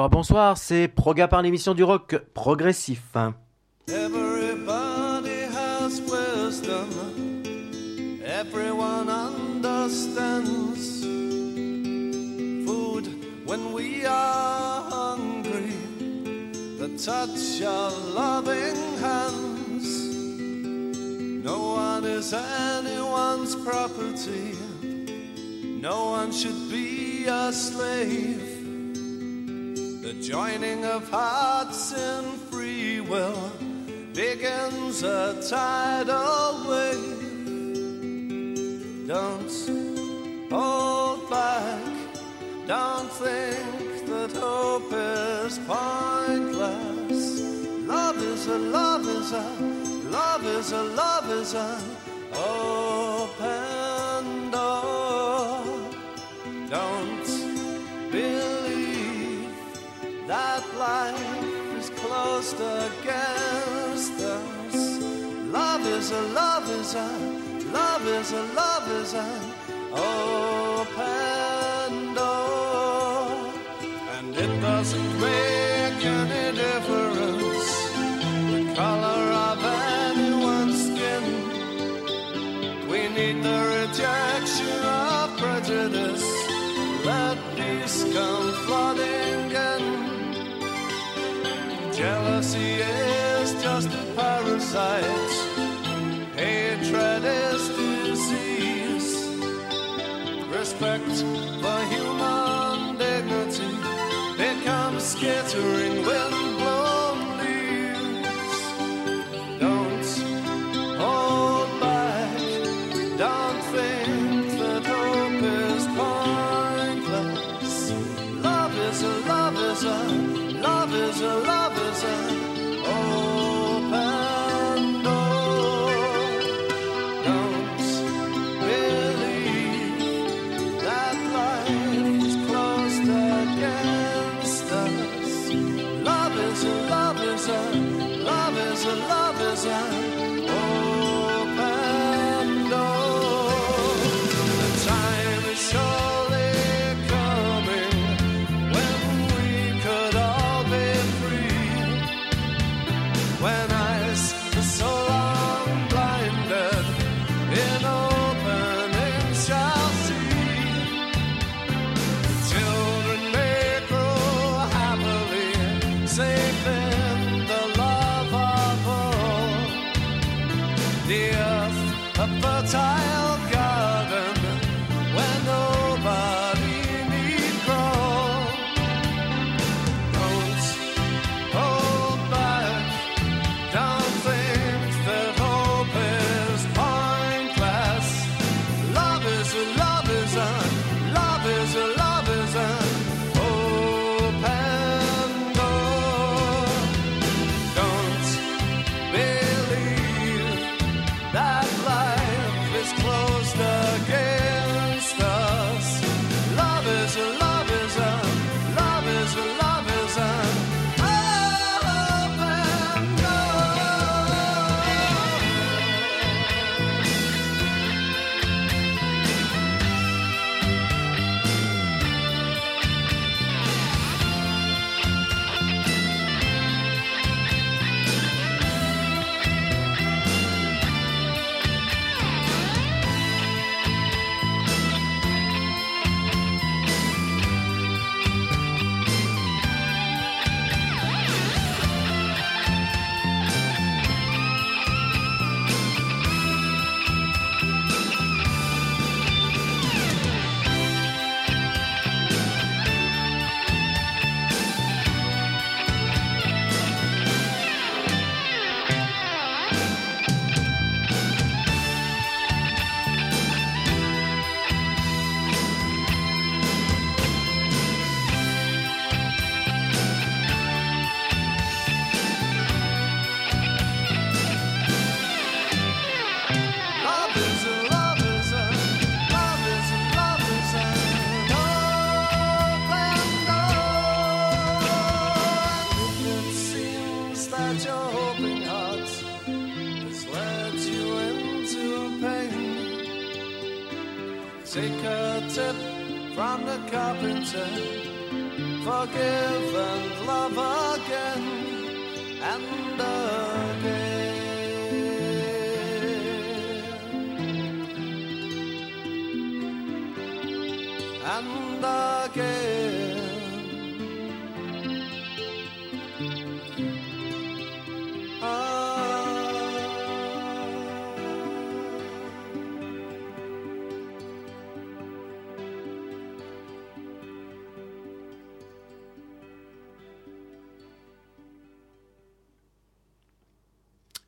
Bonsoir, bonsoir, c'est Proga par l'émission du rock progressif. Everybody has wisdom. Everyone understands food when we are hungry. The touch of loving hands. No one is anyone's property. No one should be a slave. Joining of hearts in free will begins a tidal wave. Don't hold back, don't think that hope is pointless. Love is a, love is a, love is a, love is an open life is closed against us. Love is a, love is a, love is a, love is an open door. And it doesn't make Jealousy is just a parasite. Hatred is disease. Respect for human dignity becomes skittering wind-blown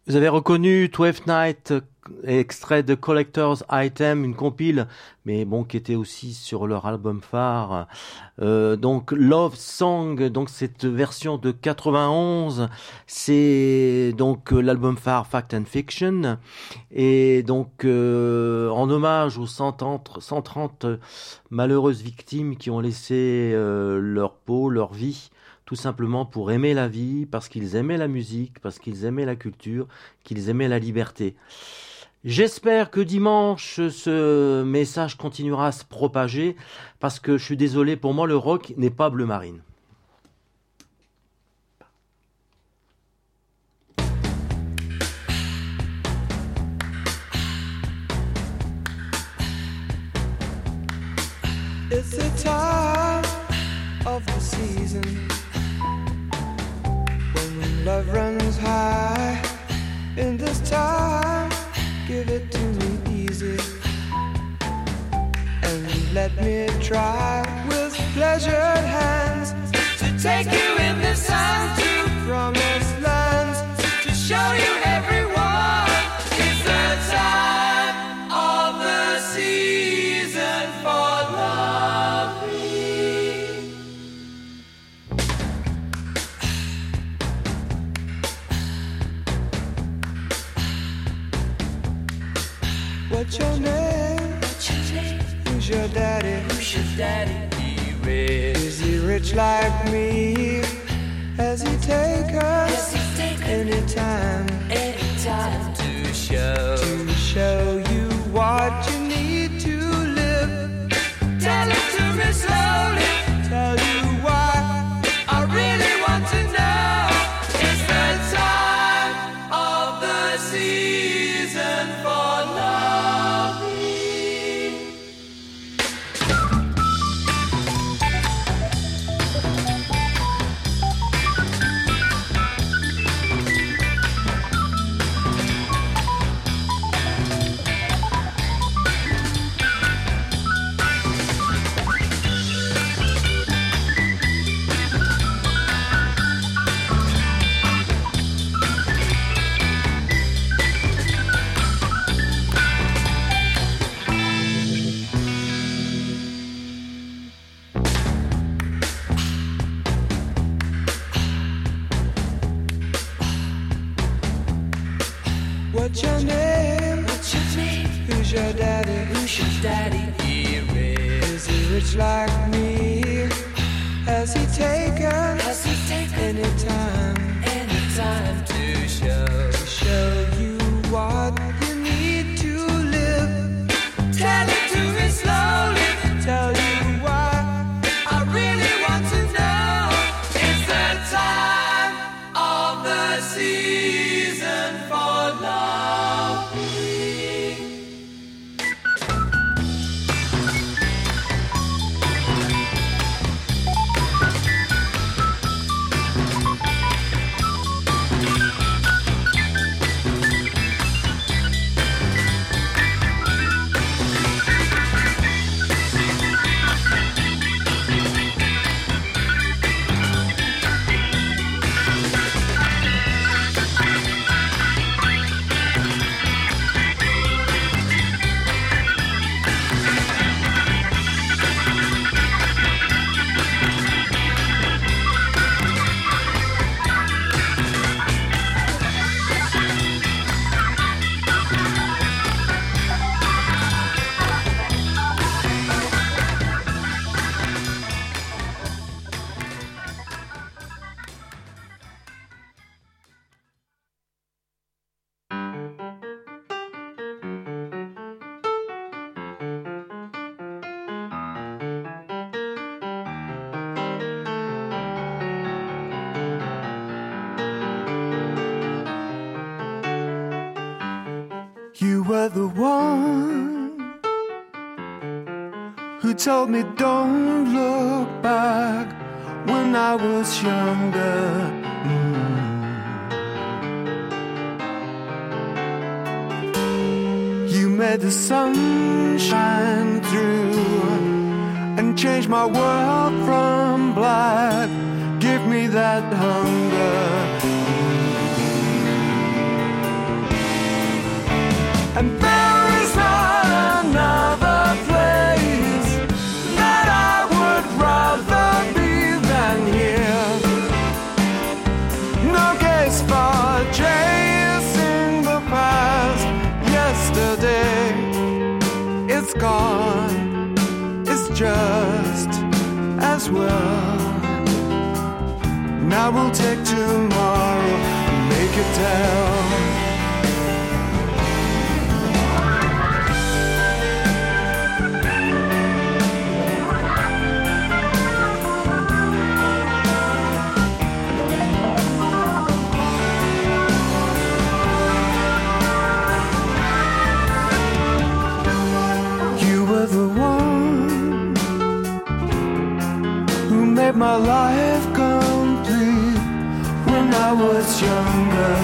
Vous avez reconnu Twelfth Night, euh, extrait de Collector's Item, une compile, mais bon, qui était aussi sur leur album phare. Euh, donc Love Song, donc cette version de 91, c'est donc euh, l'album phare Fact and Fiction, et donc euh, en hommage aux 130, 130 malheureuses victimes qui ont laissé euh, leur peau, leur vie tout simplement pour aimer la vie, parce qu'ils aimaient la musique, parce qu'ils aimaient la culture, qu'ils aimaient la liberté. J'espère que dimanche, ce message continuera à se propager, parce que je suis désolé, pour moi, le rock n'est pas bleu marine. Love runs high. In this time, give it to me easy and let me try with pleasured hands to take you in this time to promised lands to show you daddy? Rich. Is he rich like me? Has he take us anytime? Anytime to show to show you what you need to live. Tell it to me slowly. Like me? Has he taken? Has he taken anytime? Anytime told me don't look back when I was younger. Mm. You made the sun shine through and change my world from black. Give me that hunger. Just as well. Now we'll take tomorrow and make it tell. My life complete when I was younger.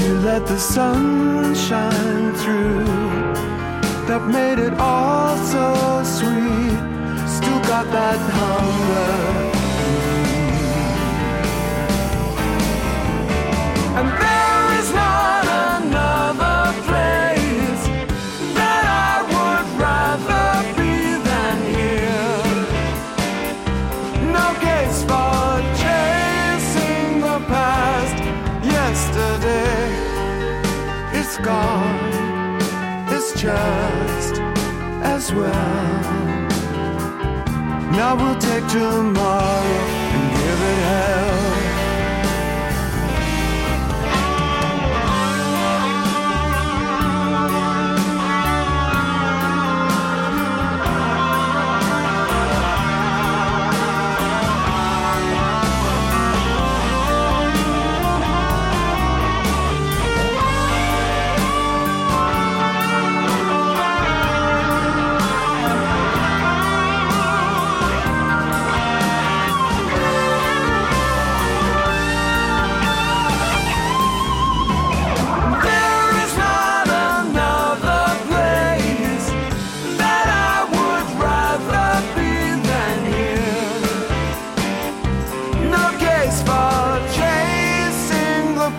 You let the sun shine through that made it all so sweet. Still got that hunger. Well. Now we'll take tomorrow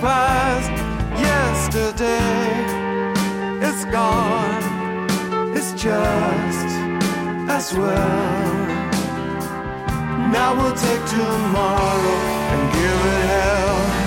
past. Yesterday, it's gone. It's just as well. Now we'll take tomorrow and give it hell.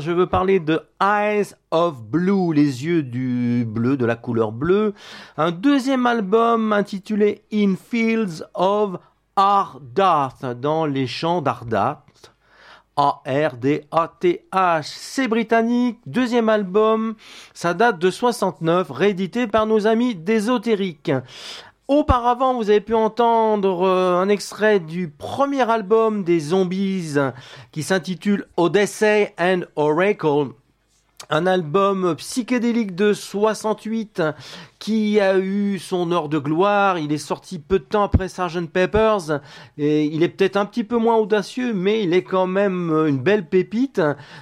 Je veux parler de Eyes of Blue, les yeux du bleu, de la couleur bleue. Un deuxième album intitulé In Fields of Ardath, dans les champs d'Ardath. A-R-D-A-T-H. C'est britannique, deuxième album, ça date de 69, réédité par nos amis d'Ésotérique. Auparavant, vous avez pu entendre euh, un extrait du premier album des Zombies qui s'intitule Odyssey and Oracle. Un album psychédélique de 68 qui a eu son heure de gloire? Il est sorti peu de temps après Sgt. Peppers. Et il est peut-être un petit peu moins audacieux, mais il est quand même une belle pépite.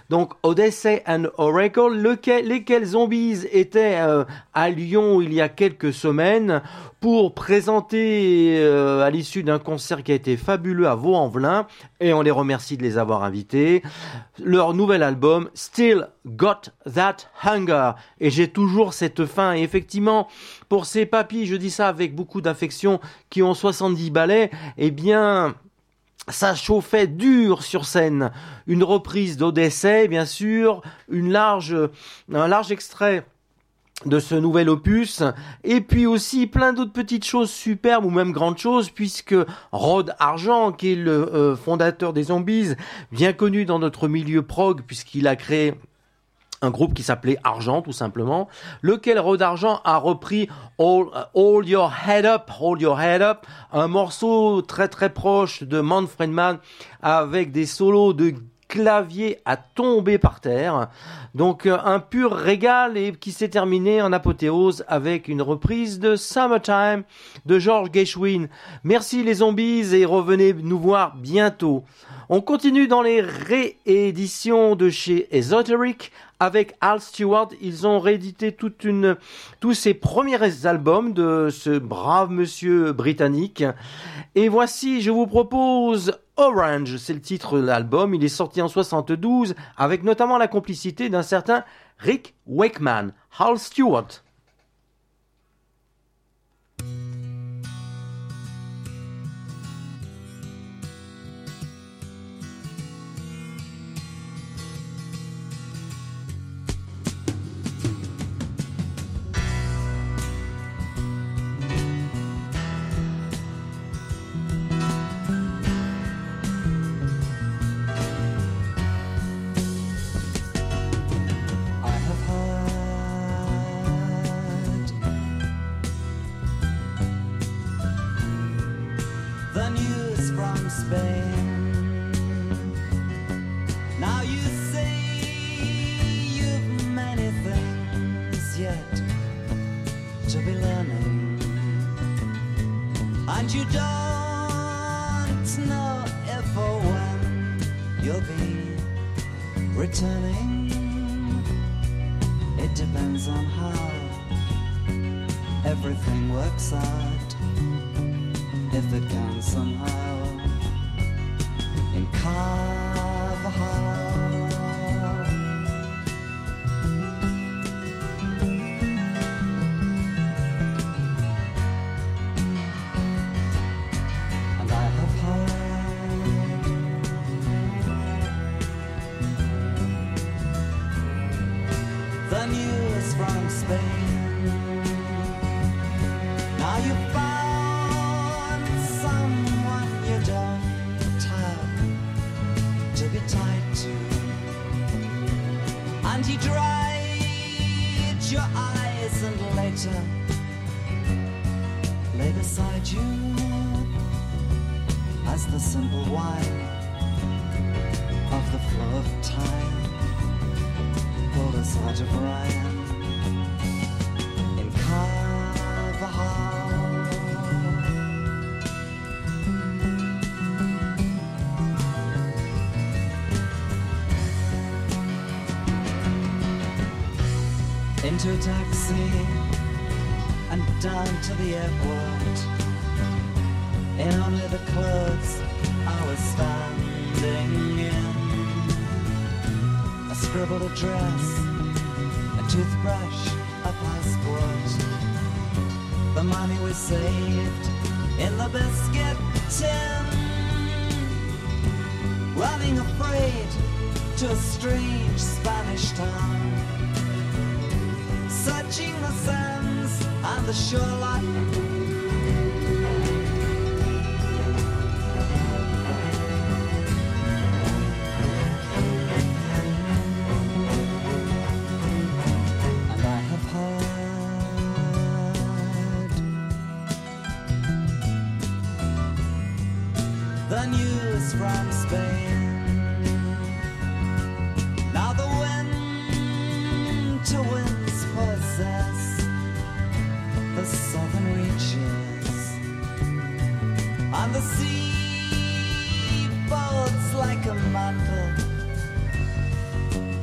Donc Odyssey and Oracle, lesquels zombies étaient euh, à Lyon il y a quelques semaines pour présenter euh, à l'issue d'un concert qui a été fabuleux à Vaux-en-Velin. Et on les remercie de les avoir invités. Leur nouvel album Still Got That Hunger. Et j'ai toujours cette faim. Et effectivement pour ces papis, je dis ça avec beaucoup d'affection, qui ont 70 ballets, eh bien, ça chauffait dur sur scène. Une reprise d'Odyssée, bien sûr, une large, un large extrait de ce nouvel opus, et puis aussi plein d'autres petites choses superbes ou même grandes choses, puisque Rod Argent, qui est le euh, fondateur des Zombies, bien connu dans notre milieu prog, puisqu'il a créé un groupe qui s'appelait Argent tout simplement, lequel Rod Argent a repris All, All, Your Head Up, Hold Your Head Up, un morceau très très proche de Manfred Mann avec des solos de clavier à tomber par terre. Donc euh, un pur régal et qui s'est terminé en apothéose avec une reprise de Summertime de George Gershwin. Merci les zombies et revenez nous voir bientôt. On continue dans les rééditions de chez Esoteric avec Al Stewart. Ils ont réédité toute une, tous ses premiers albums de ce brave monsieur britannique. Et voici, je vous propose Orange, c'est le titre de l'album. Il est sorti en 72 avec notamment la complicité d'un certain Rick Wakeman. Al Stewart.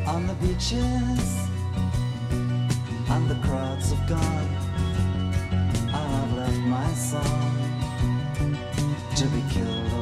On the beaches and the crowds have gone. I've left my song to be killed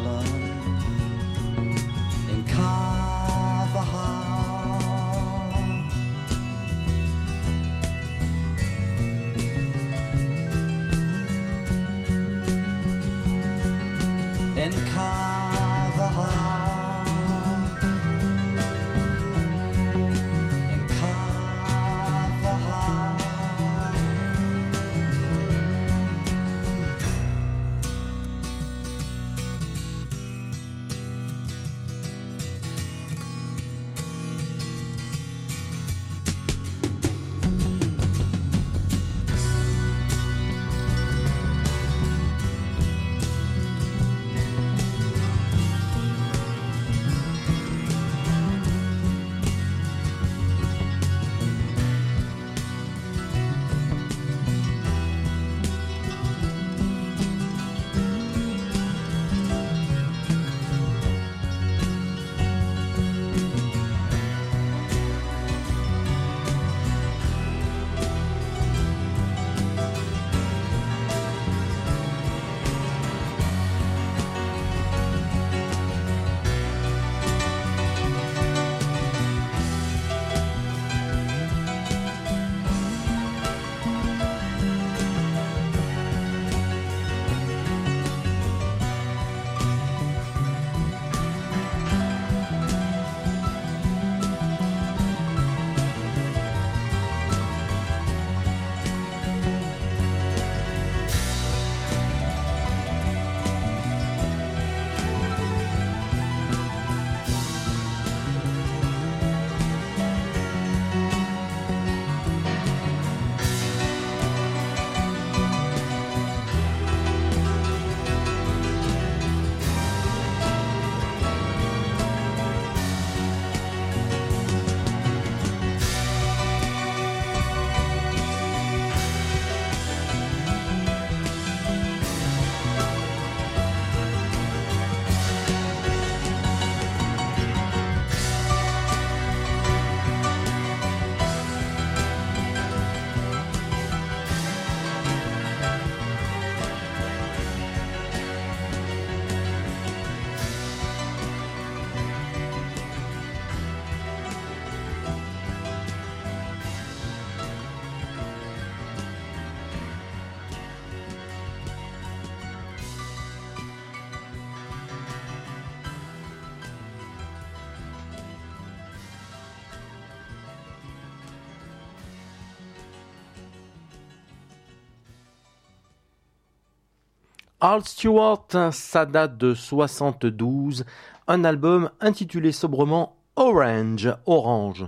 Al Stewart, ça date de 72, un album intitulé sobrement Orange, Orange.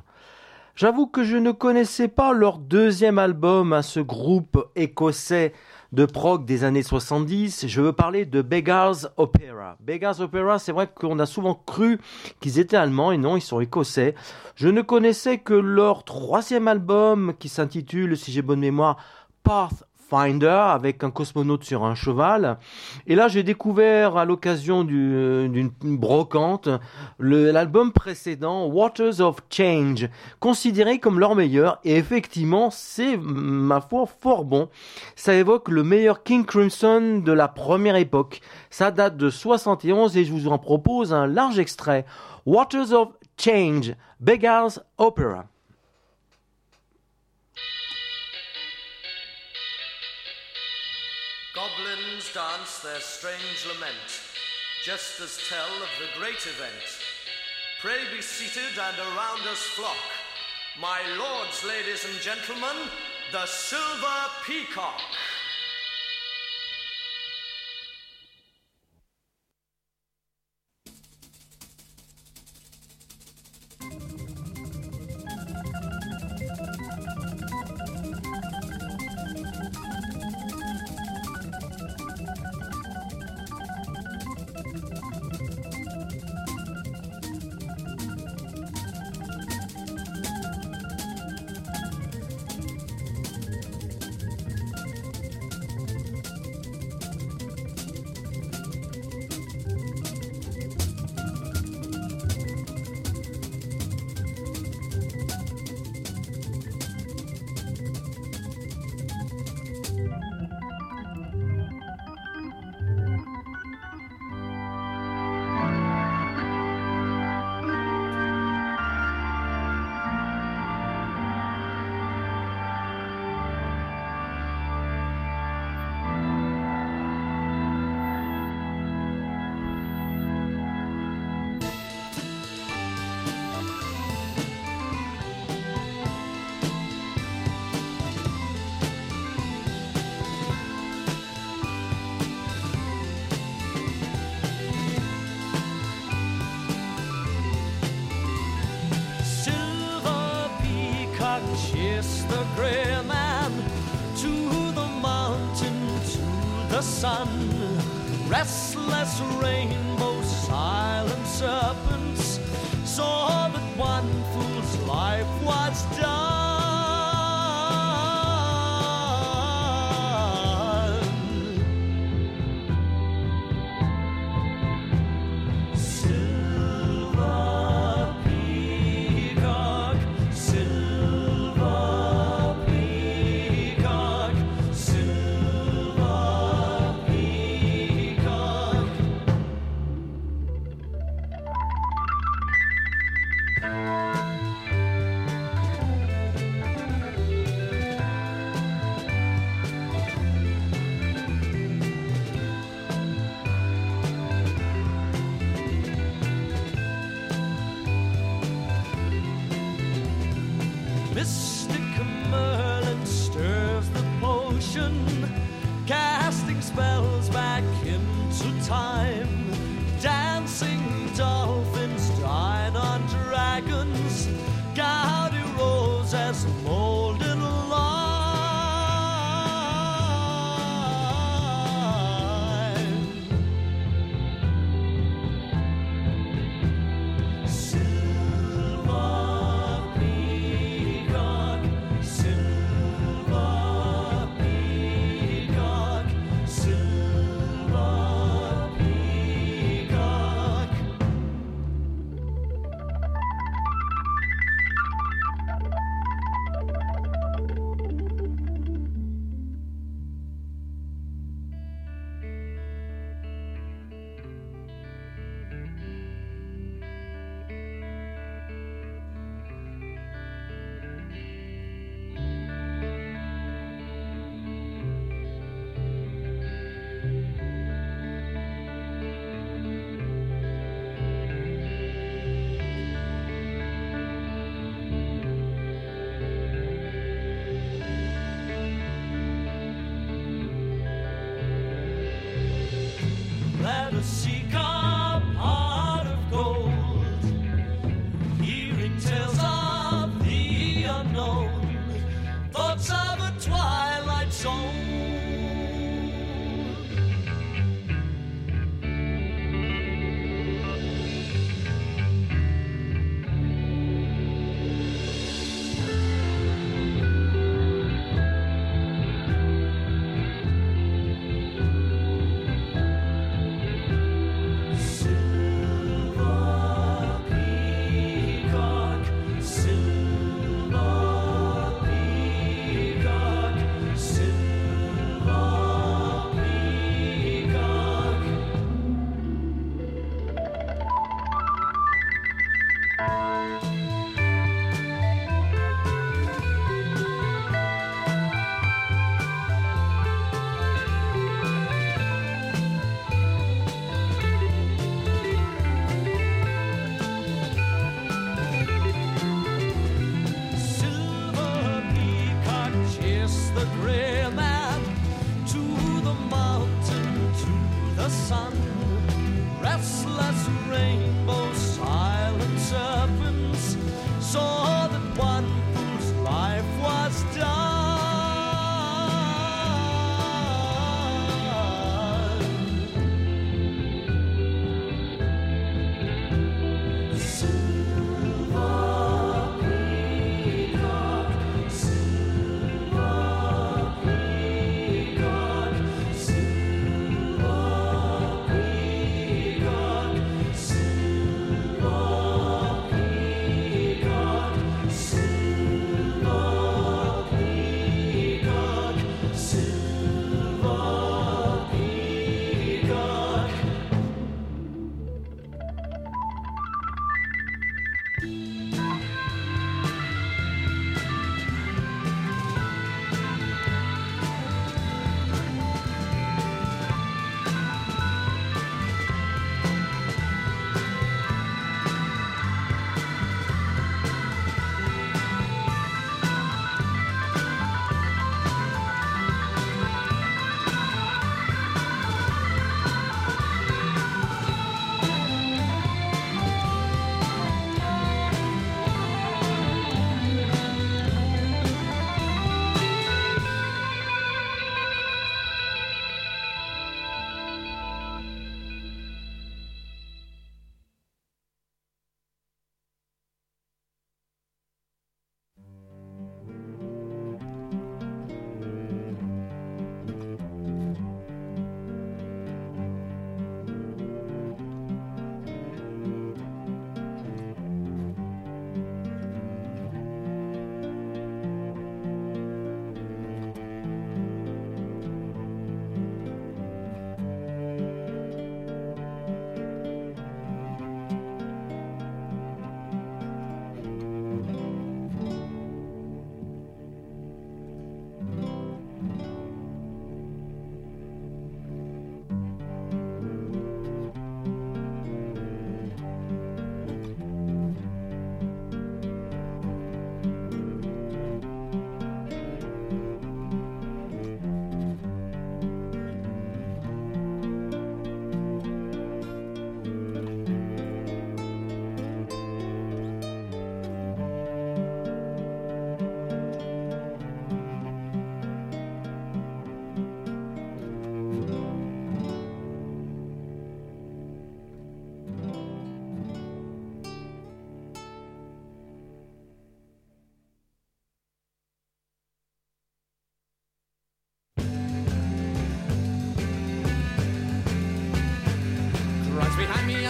J'avoue que je ne connaissais pas leur deuxième album à ce groupe écossais de prog des années 70. Je veux parler de Beggars Opera. Beggars Opera, c'est vrai qu'on a souvent cru qu'ils étaient allemands et non, ils sont écossais. Je ne connaissais que leur troisième album qui s'intitule, si j'ai bonne mémoire, Path Finder avec un cosmonaute sur un cheval. Et là, j'ai découvert à l'occasion du- d'une brocante l'album précédent, Waters of Change, considéré comme leur meilleur. Et effectivement, c'est, ma foi, fort bon. Ça évoque le meilleur King Crimson de la première époque. Ça date de 71 et je vous en propose un large extrait. Waters of Change, Beggars Opera. Their strange lament, just as tell of the great event Pray be seated and around us flock. My lords, ladies and gentlemen, the Silver Peacock.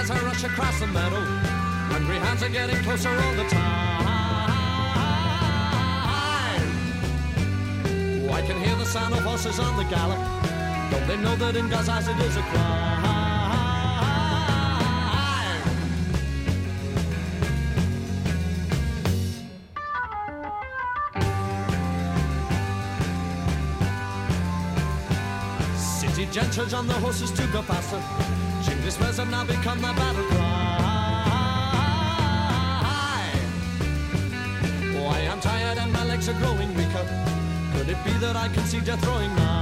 As I rush across the meadow. Hungry hands are getting closer all the time. Oh, I can hear the sound of horses on the gallop. Don't they know that in God's eyes it is a crime? City gentry on the horses to go faster. Jingly spurs have now become the battle cry. Oh, I am tired and my legs are growing weaker. Could it be that I can see death throwing nigh?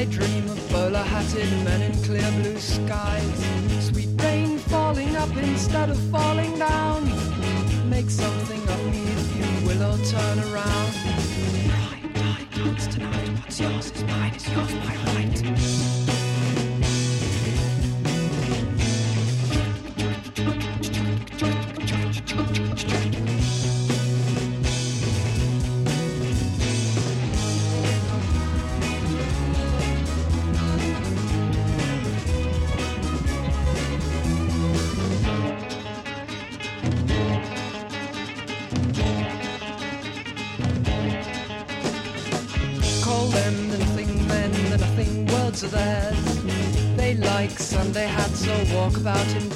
I dream of bowler-hatted men in clear blue skies. Sweet rain falling up instead of falling down. talk about him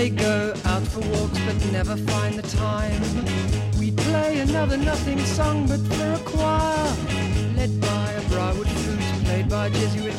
They go out for walks but never find the time. We play another nothing song but for a choir, led by a briarwood flute played by Jesuit.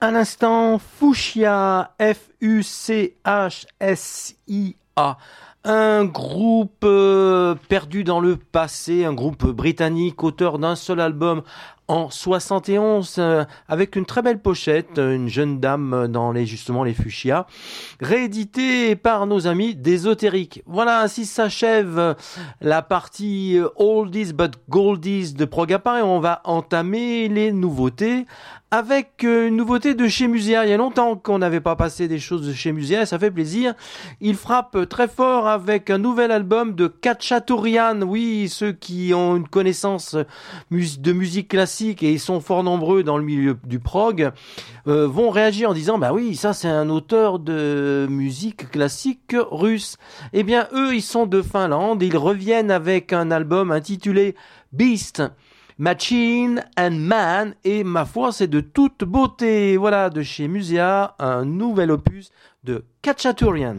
Un instant, Fuchsia, F-U-C-H-S-I-A. Un groupe euh, perdu dans le passé, un groupe britannique, auteur d'un seul album en 71, euh, avec une très belle pochette, une jeune dame dans les justement les fuchsia, réédité par nos amis d'Ésotérique. Voilà, ainsi s'achève la partie euh, Oldies but Goldies de Progapar et on va entamer les nouveautés avec euh, une nouveauté de chez Musia. Il y a longtemps qu'on n'avait pas passé des choses de chez Musia et ça fait plaisir. Il frappe très fort avec un nouvel album de Kachaturian. Oui, ceux qui ont une connaissance de musique classique et ils sont fort nombreux dans le milieu du prog, euh, vont réagir en disant bah oui, ça c'est un auteur de musique classique russe. Eh bien eux, ils sont de Finlande. Ils reviennent avec un album intitulé Beast. Machine and Man et ma foi c'est de toute beauté. Voilà de chez Musia un nouvel opus de Kachaturian.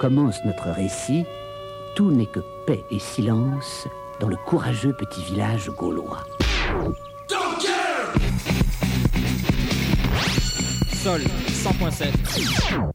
commence notre récit, tout n'est que paix et silence dans le courageux petit village gaulois. Sol 100.7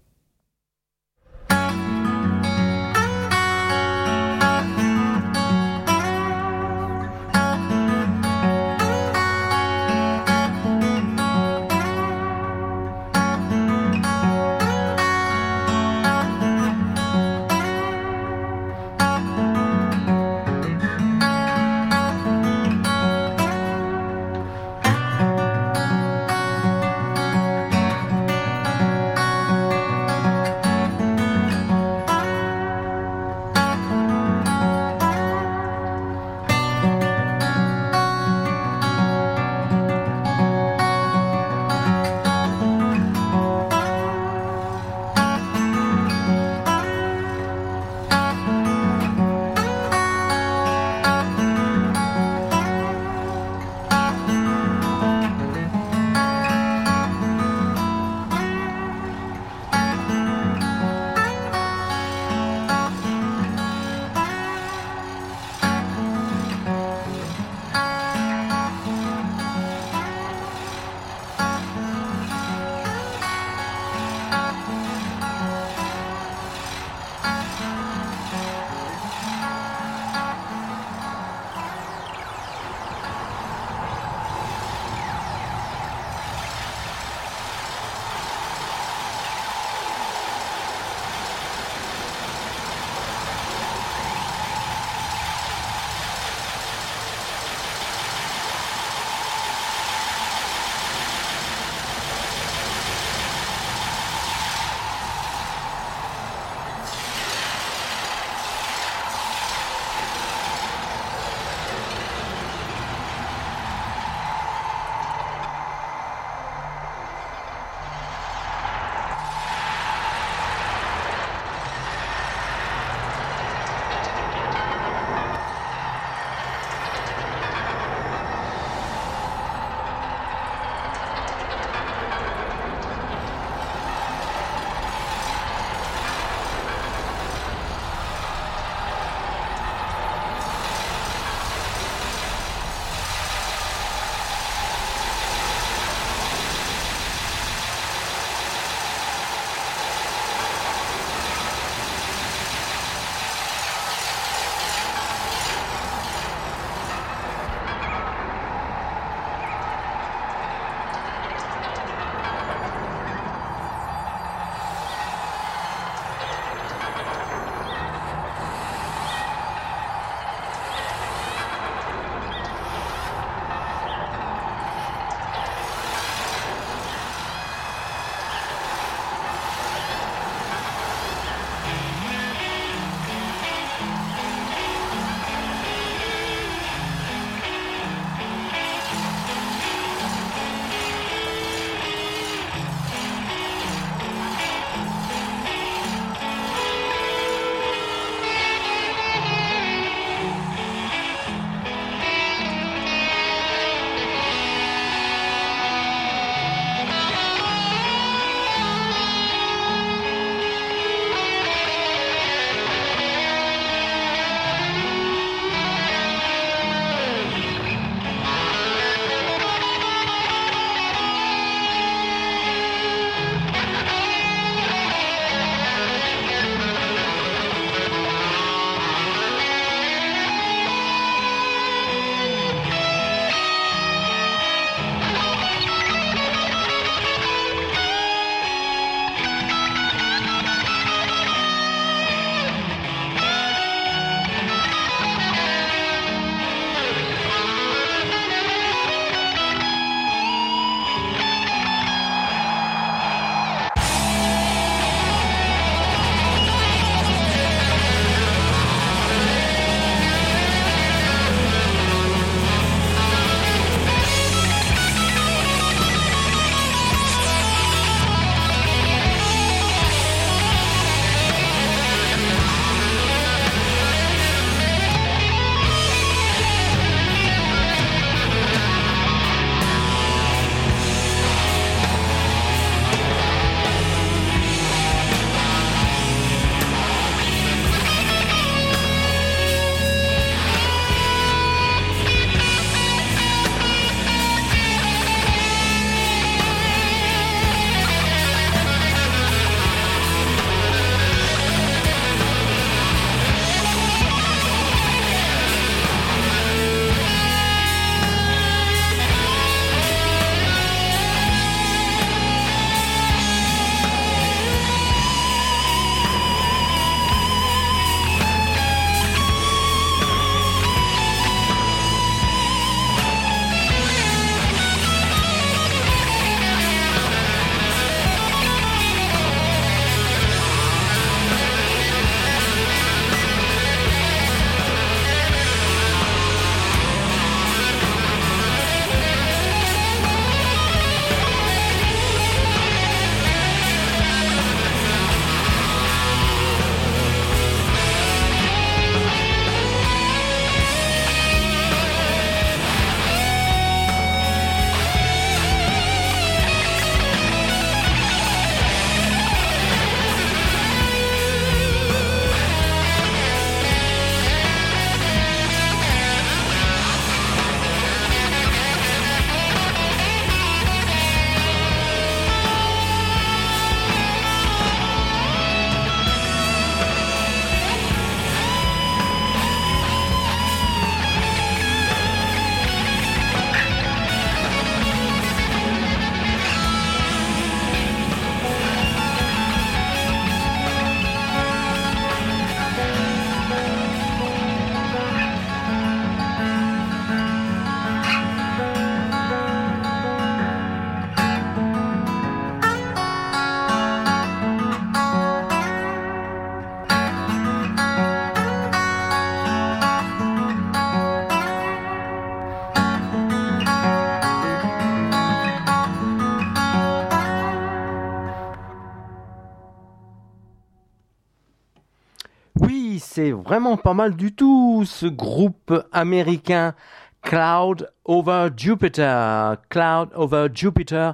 vraiment pas mal du tout, ce groupe américain Cloud Over Jupiter. Cloud Over Jupiter.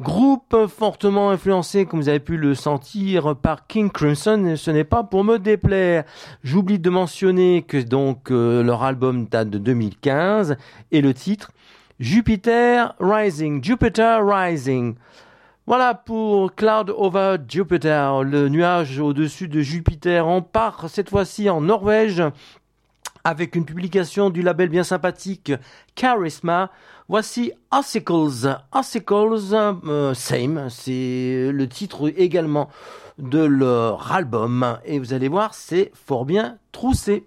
Groupe fortement influencé, comme vous avez pu le sentir, par King Crimson, ce n'est pas pour me déplaire. J'oublie de mentionner que donc euh, leur album date de 2015 et le titre Jupiter Rising, Jupiter Rising. Voilà pour Cloud Over Jupiter, le nuage au-dessus de Jupiter. On part cette fois-ci en Norvège avec une publication du label bien sympathique Charisma. Voici Icicles. Icicles, euh, same, c'est le titre également de leur album. Et vous allez voir, c'est fort bien troussé.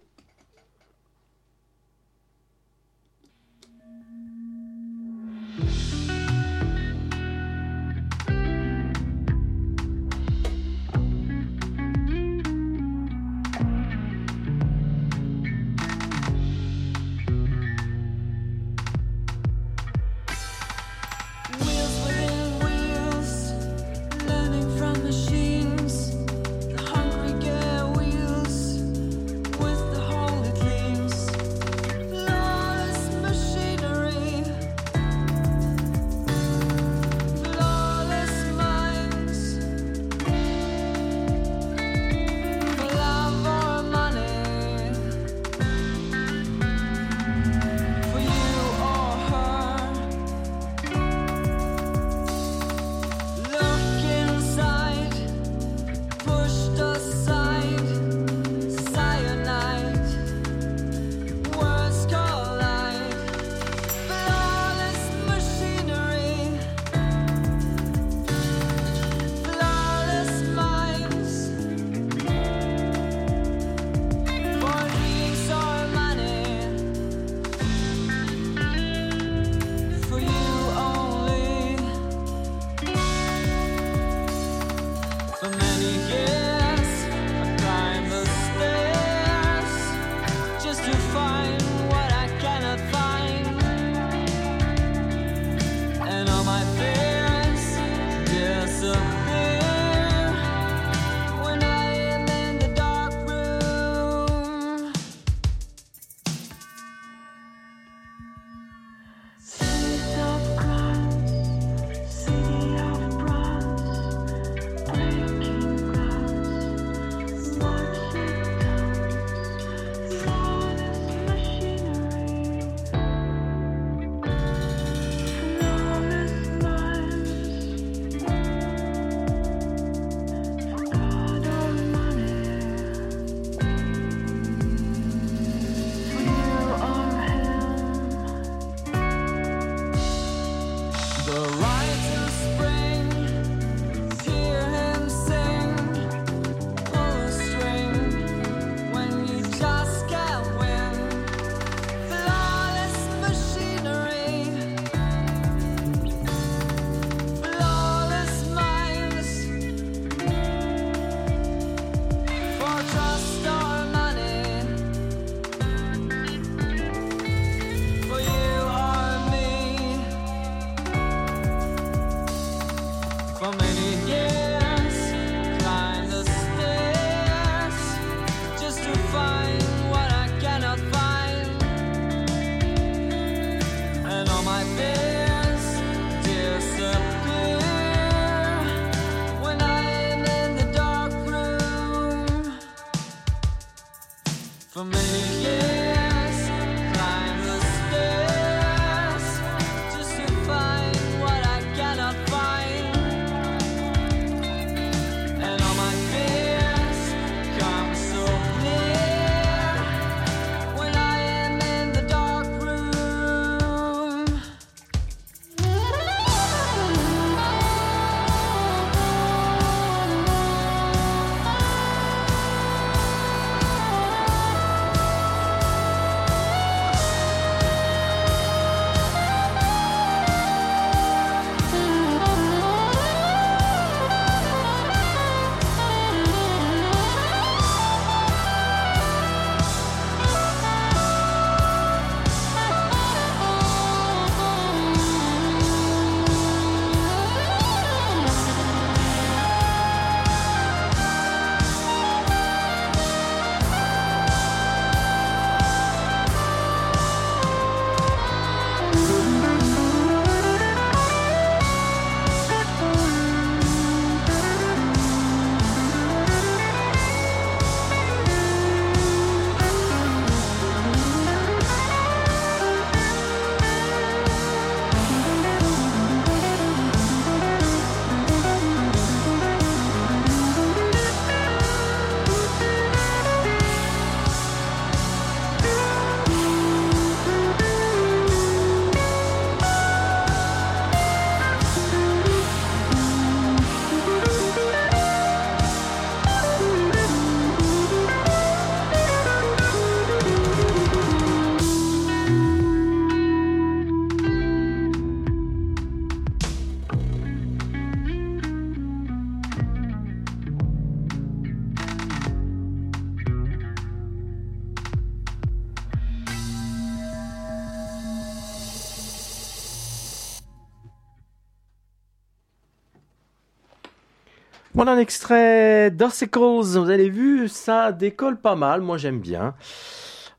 Voilà un extrait d'Ossicles. Vous avez vu, ça décolle pas mal. Moi, j'aime bien.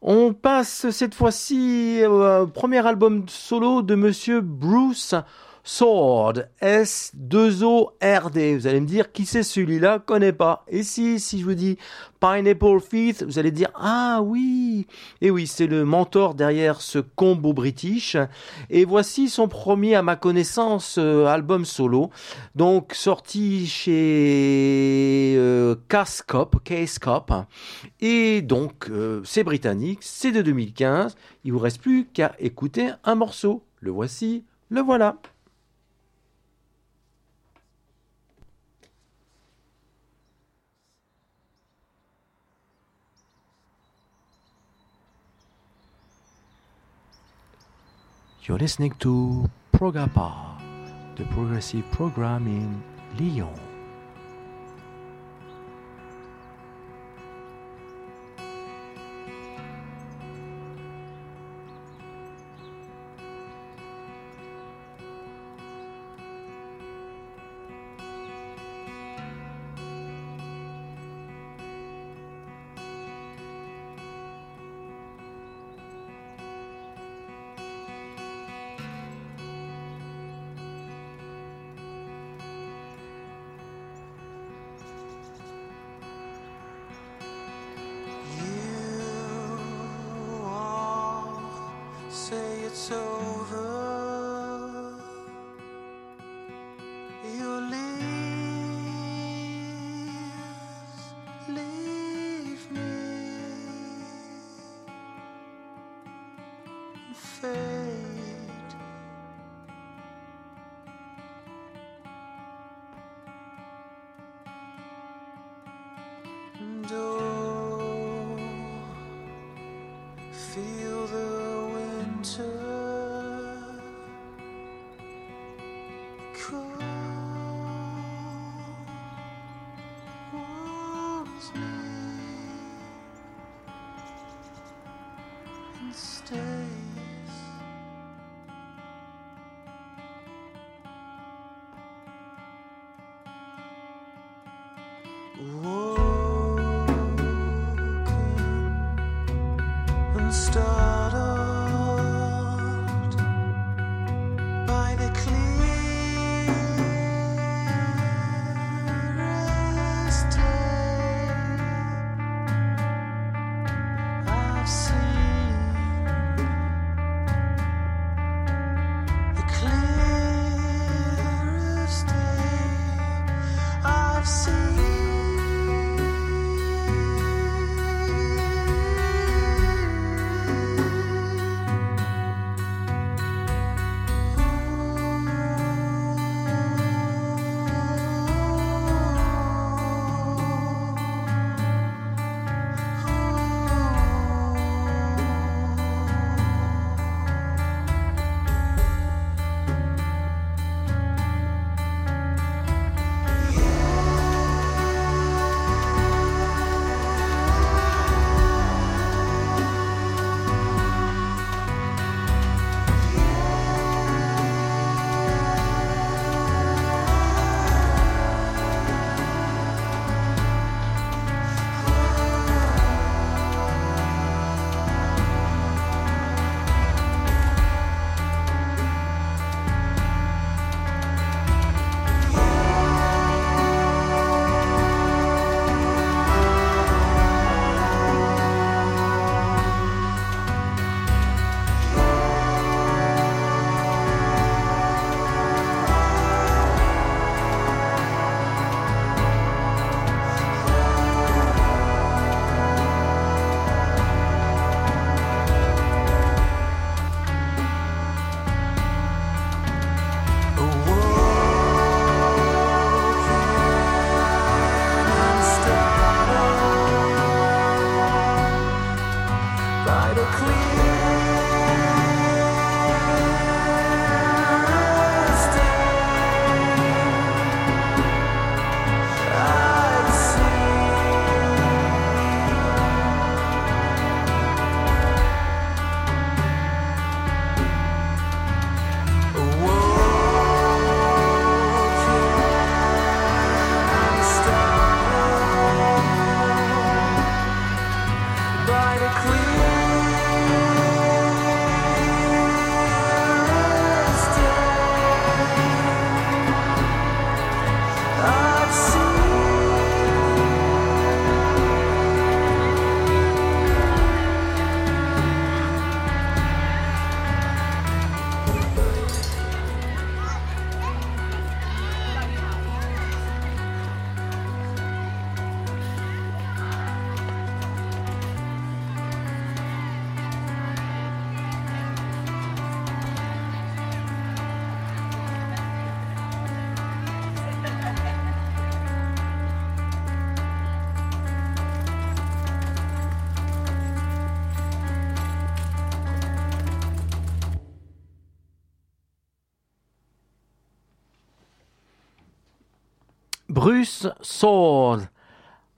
On passe cette fois-ci au premier album solo de monsieur Bruce Sword. S2ORD. Vous allez me dire, qui c'est celui-là? Connais pas. Et si, si je vous dis Pineapple Feet, vous allez dire, ah oui. Et oui, c'est le mentor derrière ce combo british. Et voici son premier, à ma connaissance, euh, album solo. Donc, sorti chez euh, Cascop. Et donc, euh, c'est britannique, c'est de 2015. Il vous reste plus qu'à écouter un morceau. Le voici, le voilà. You're listening to Progapa, the progressive program in Lyon.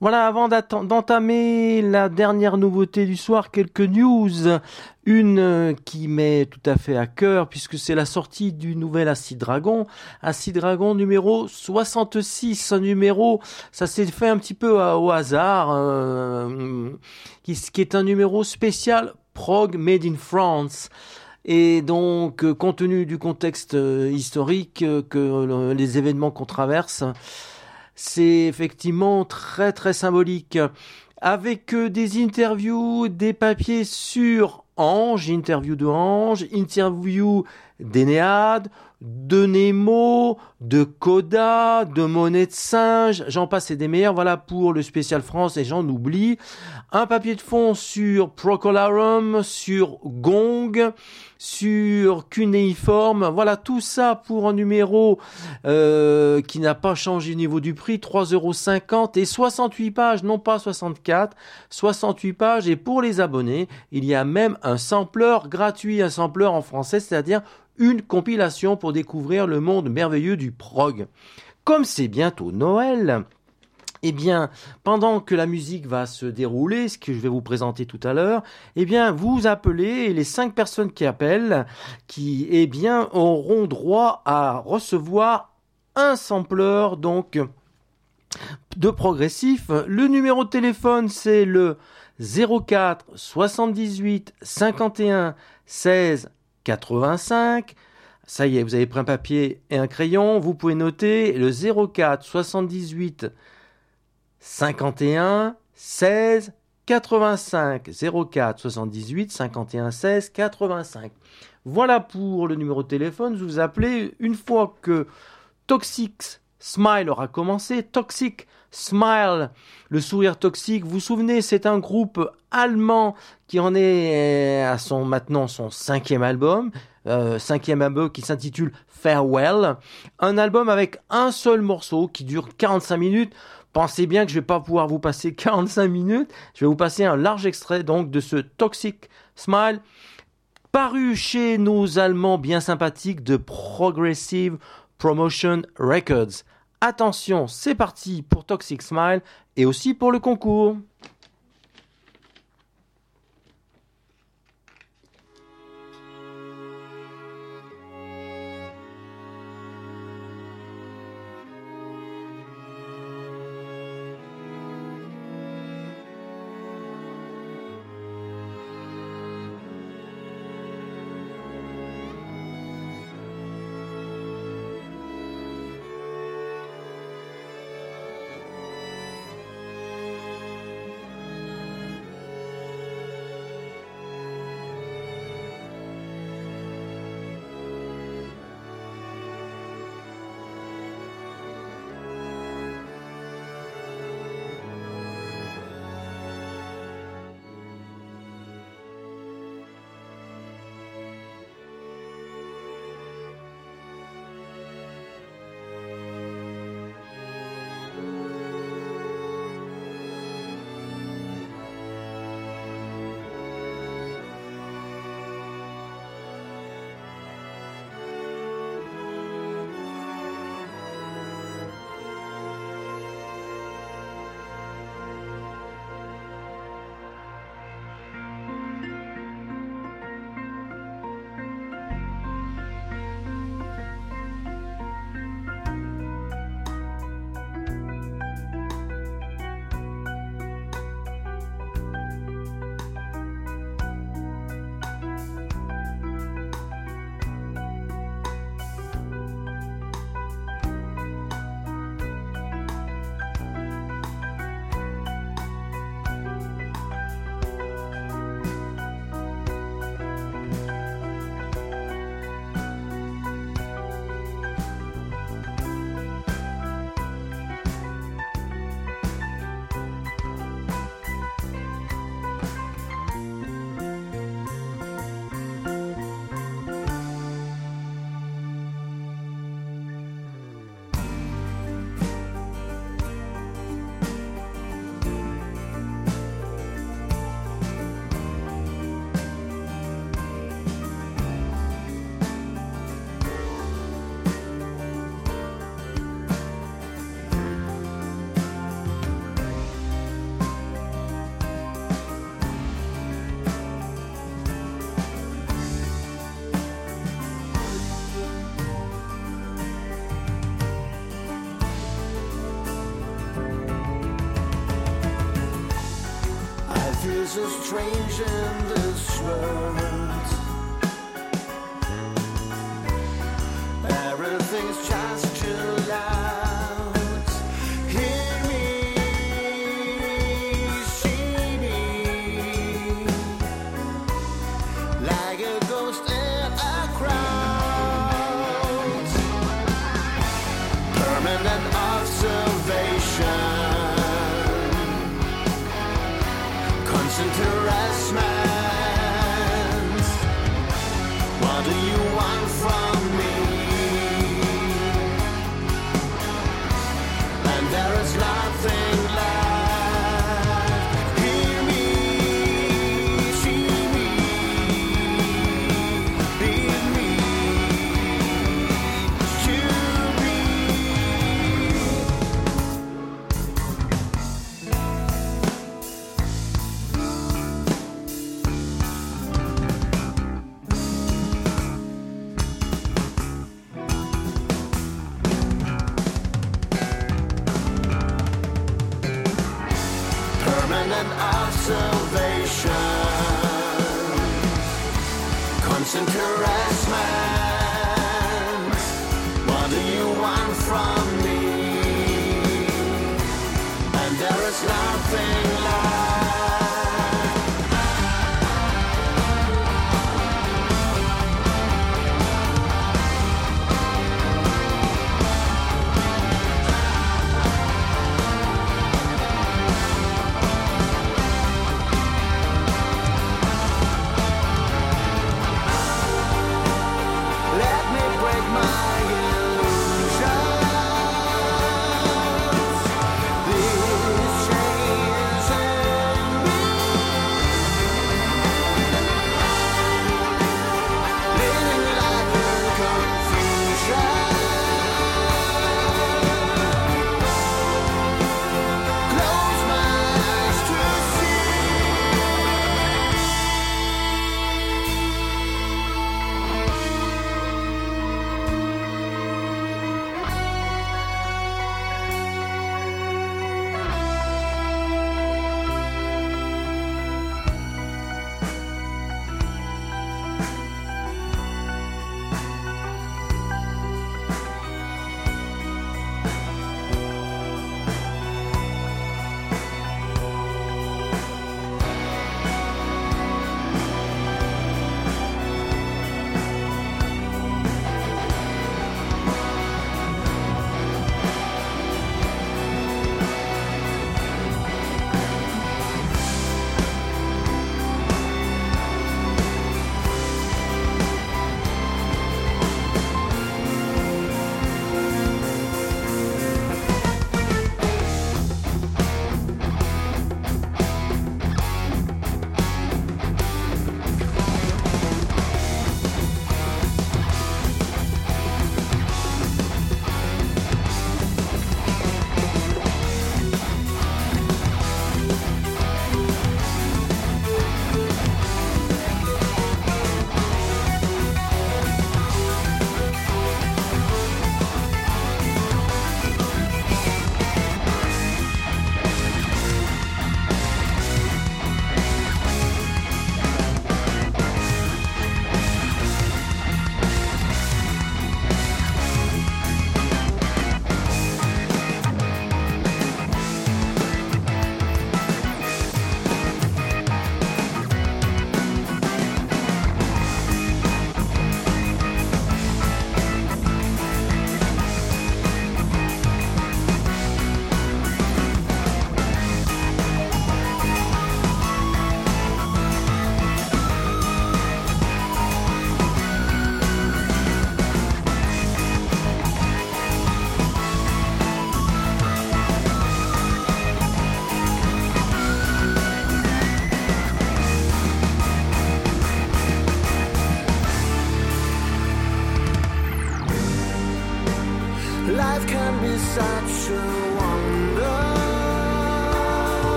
Voilà, avant d'entamer la dernière nouveauté du soir, quelques news. Une euh, qui m'est tout à fait à cœur puisque c'est la sortie du nouvel Acid Dragon. Acid Dragon numéro 66, un numéro, ça s'est fait un petit peu à- au hasard, euh, qui, qui est un numéro spécial prog made in France. Et donc, euh, compte tenu du contexte euh, historique euh, que euh, les événements qu'on traverse, c'est effectivement très très symbolique. Avec euh, des interviews, des papiers sur Ange, interview de Ange, interview d'Enéade, de Nemo, de Coda, de Monnaie de Singe, j'en passe et des meilleurs, voilà pour le spécial France et j'en oublie. Un papier de fond sur Procolarum, sur Gong, sur Cunéiforme, voilà tout ça pour un numéro euh, qui n'a pas changé au niveau du prix, 3,50€ et 68 pages, non pas 64, 68 pages. Et pour les abonnés, il y a même un sampler gratuit, un sampler en français, c'est-à-dire une compilation pour découvrir le monde merveilleux du prog. Comme c'est bientôt Noël, eh bien, pendant que la musique va se dérouler, ce que je vais vous présenter tout à l'heure, eh bien, vous appelez et les cinq personnes qui appellent, qui, eh bien, auront droit à recevoir un sampler, donc, de progressif. Le numéro de téléphone, c'est le 04 78 51 16 85. Ça y est, vous avez pris un papier et un crayon. Vous pouvez noter le 04 78 51 16 85 04 78 51 16 85. Voilà pour le numéro de téléphone. Je vous appelez une fois que Toxic Smile aura commencé. Toxic Smile, le sourire toxique. Vous vous souvenez, c'est un groupe allemand qui en est à son maintenant son cinquième album. Euh, cinquième album qui s'intitule Farewell. Un album avec un seul morceau qui dure 45 minutes. Pensez bien que je vais pas pouvoir vous passer 45 minutes. Je vais vous passer un large extrait donc de ce Toxic Smile paru chez nos Allemands bien sympathiques de Progressive Promotion Records. Attention, c'est parti pour Toxic Smile et aussi pour le concours.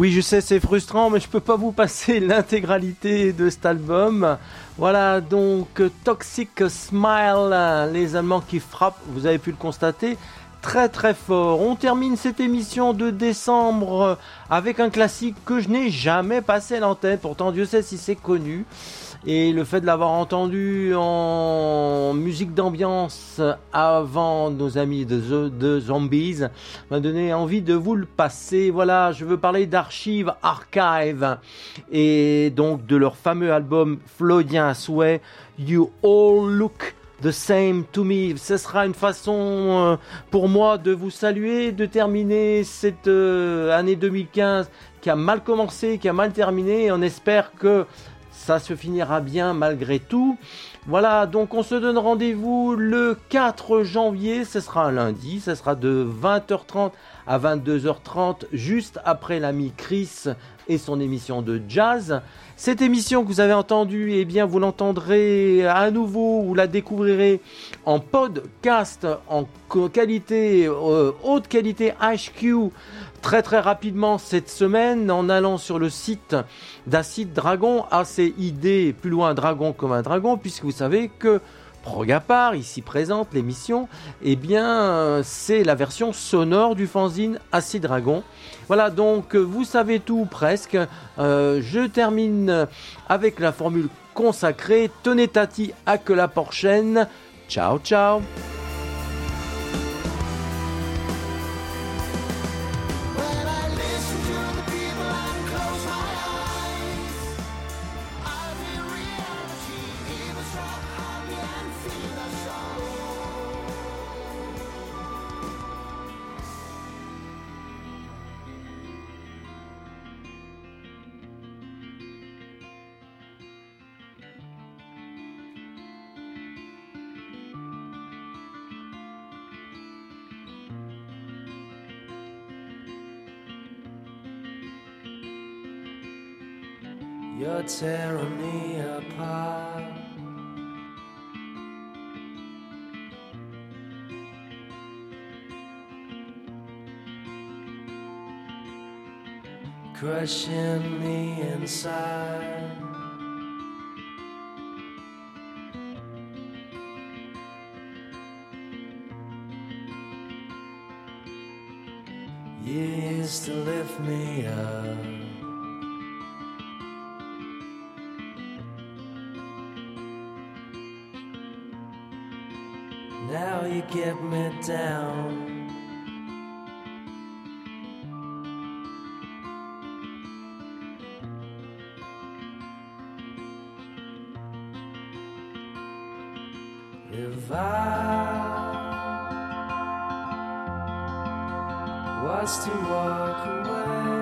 Oui, je sais, c'est frustrant, mais je peux pas vous passer l'intégralité de cet album. Voilà, donc Toxic Smile, les Allemands qui frappent, vous avez pu le constater, très très fort. On termine cette émission de décembre avec un classique que je n'ai jamais passé à l'antenne, pourtant Dieu sait si c'est connu. Et le fait de l'avoir entendu en musique d'ambiance avant nos amis de, The- Zombies m'a donné envie de vous le passer. Voilà, je veux parler d'Archive Archive et donc de leur fameux album Floydien à You All Look The Same to Me. Ce sera une façon euh, pour moi de vous saluer, de terminer cette euh, année 2015 qui a mal commencé, qui a mal terminé. On espère que se finira bien malgré tout. Voilà, donc on se donne rendez-vous le 4 janvier, ce sera un lundi, ce sera de 20h30 à 22h30, juste après l'ami Chris et son émission de jazz. Cette émission que vous avez entendue, eh bien vous l'entendrez à nouveau, vous la découvrirez en podcast, en qualité, euh, haute qualité HQ, très très rapidement cette semaine en allant sur le site d'Acide Dragon, ACID, plus loin dragon comme un dragon, puisque vous savez que Progapar, ici présente l'émission, eh bien c'est la version sonore du fanzine Acide Dragon. Voilà donc vous savez tout presque. Euh, je termine avec la formule consacrée. Tenez Tati à que la prochaine. Ciao ciao tearing me apart. Crushing me inside. You used to lift me up. Now you get me down. If I was to walk away.